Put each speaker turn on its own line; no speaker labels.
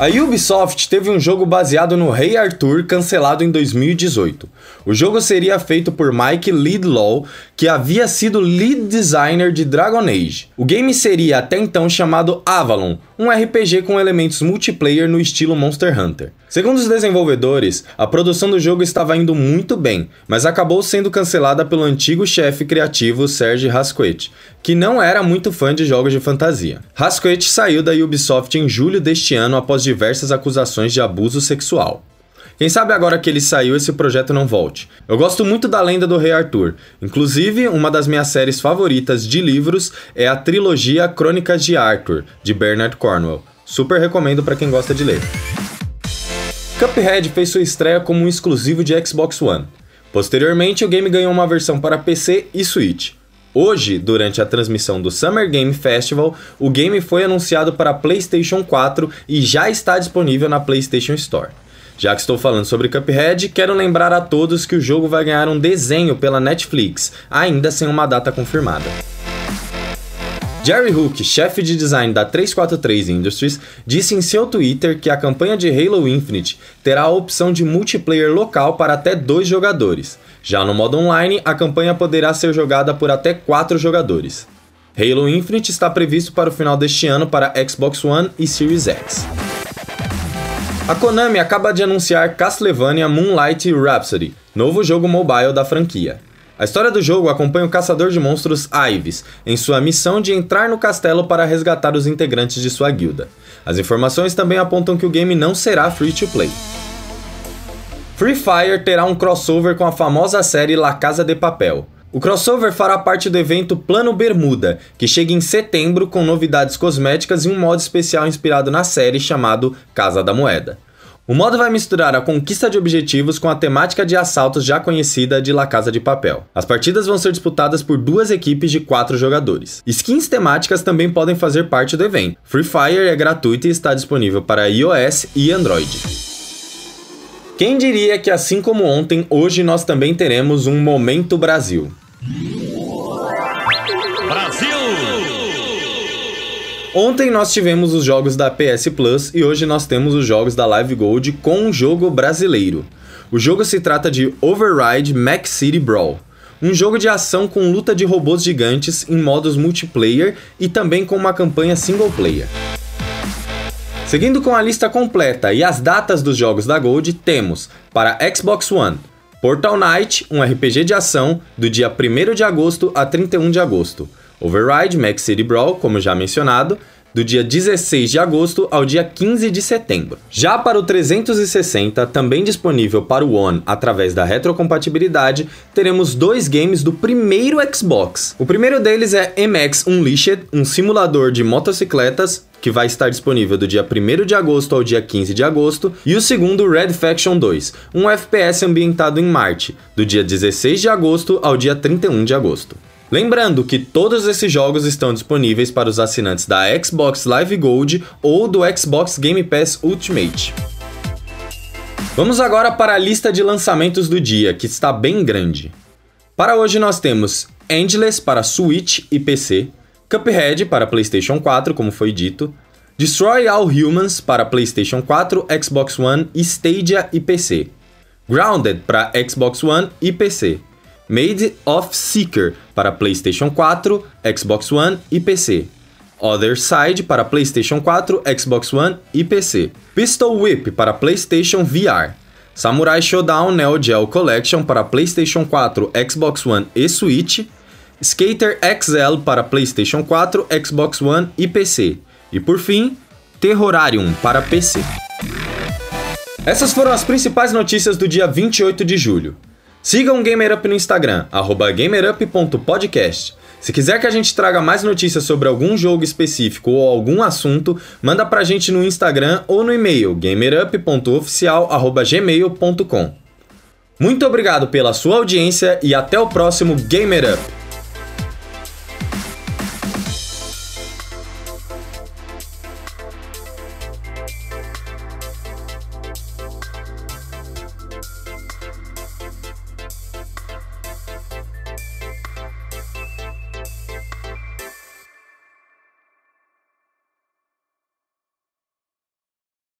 A Ubisoft teve um jogo baseado no Rei Arthur cancelado em 2018. O jogo seria feito por Mike Lidlaw, que havia sido lead designer de Dragon Age. O game seria até então chamado Avalon, um RPG com elementos multiplayer no estilo Monster Hunter. Segundo os desenvolvedores, a produção do jogo estava indo muito bem, mas acabou sendo cancelada pelo antigo chefe criativo Serge Hasquet, que não era muito fã de jogos de fantasia. Hasquet saiu da Ubisoft em julho deste ano após diversas acusações de abuso sexual. Quem sabe agora que ele saiu esse projeto não volte. Eu gosto muito da lenda do Rei Arthur. Inclusive, uma das minhas séries favoritas de livros é a trilogia Crônicas de Arthur, de Bernard Cornwell. Super recomendo para quem gosta de ler. Cuphead fez sua estreia como um exclusivo de Xbox One. Posteriormente, o game ganhou uma versão para PC e Switch. Hoje, durante a transmissão do Summer Game Festival, o game foi anunciado para PlayStation 4 e já está disponível na PlayStation Store. Já que estou falando sobre Cuphead, quero lembrar a todos que o jogo vai ganhar um desenho pela Netflix, ainda sem uma data confirmada. Jerry Hook, chefe de design da 343 Industries, disse em seu Twitter que a campanha de Halo Infinite terá a opção de multiplayer local para até dois jogadores. Já no modo online, a campanha poderá ser jogada por até quatro jogadores. Halo Infinite está previsto para o final deste ano para Xbox One e Series X. A Konami acaba de anunciar Castlevania Moonlight Rhapsody, novo jogo mobile da franquia. A história do jogo acompanha o caçador de monstros Ives em sua missão de entrar no castelo para resgatar os integrantes de sua guilda. As informações também apontam que o game não será free to play. Free Fire terá um crossover com a famosa série La Casa de Papel. O crossover fará parte do evento Plano Bermuda, que chega em setembro com novidades cosméticas e um modo especial inspirado na série chamado Casa da Moeda. O modo vai misturar a conquista de objetivos com a temática de assaltos já conhecida de La Casa de Papel. As partidas vão ser disputadas por duas equipes de quatro jogadores. Skins temáticas também podem fazer parte do evento. Free Fire é gratuito e está disponível para iOS e Android. Quem diria que assim como ontem, hoje nós também teremos um Momento Brasil. Brasil! Ontem nós tivemos os jogos da PS Plus e hoje nós temos os jogos da Live Gold com um jogo brasileiro. O jogo se trata de Override Max City Brawl, um jogo de ação com luta de robôs gigantes em modos multiplayer e também com uma campanha single player. Seguindo com a lista completa e as datas dos jogos da Gold, temos para Xbox One Portal Knight, um RPG de ação, do dia 1 de agosto a 31 de agosto. Override Max City Brawl, como já mencionado, do dia 16 de agosto ao dia 15 de setembro. Já para o 360, também disponível para o One através da retrocompatibilidade, teremos dois games do primeiro Xbox. O primeiro deles é MX Unleashed, um simulador de motocicletas que vai estar disponível do dia 1 de agosto ao dia 15 de agosto, e o segundo Red Faction 2, um FPS ambientado em Marte, do dia 16 de agosto ao dia 31 de agosto. Lembrando que todos esses jogos estão disponíveis para os assinantes da Xbox Live Gold ou do Xbox Game Pass Ultimate. Vamos agora para a lista de lançamentos do dia, que está bem grande. Para hoje nós temos Endless para Switch e PC, Cuphead para PlayStation 4, como foi dito, Destroy All Humans para PlayStation 4, Xbox One, Stadia e PC, Grounded para Xbox One e PC, Made of Seeker para PlayStation 4, Xbox One e PC. Other Side para PlayStation 4, Xbox One e PC. Pistol Whip para PlayStation VR. Samurai Showdown Neo Geo Collection para PlayStation 4, Xbox One e Switch. Skater XL para PlayStation 4, Xbox One e PC. E por fim, Terrorarium para PC. Essas foram as principais notícias do dia 28 de julho. Sigam o GamerUp no Instagram, gamerup.podcast. Se quiser que a gente traga mais notícias sobre algum jogo específico ou algum assunto, manda pra gente no Instagram ou no e-mail gamerup.oficial.gmail.com. Muito obrigado pela sua audiência e até o próximo Gamer Up!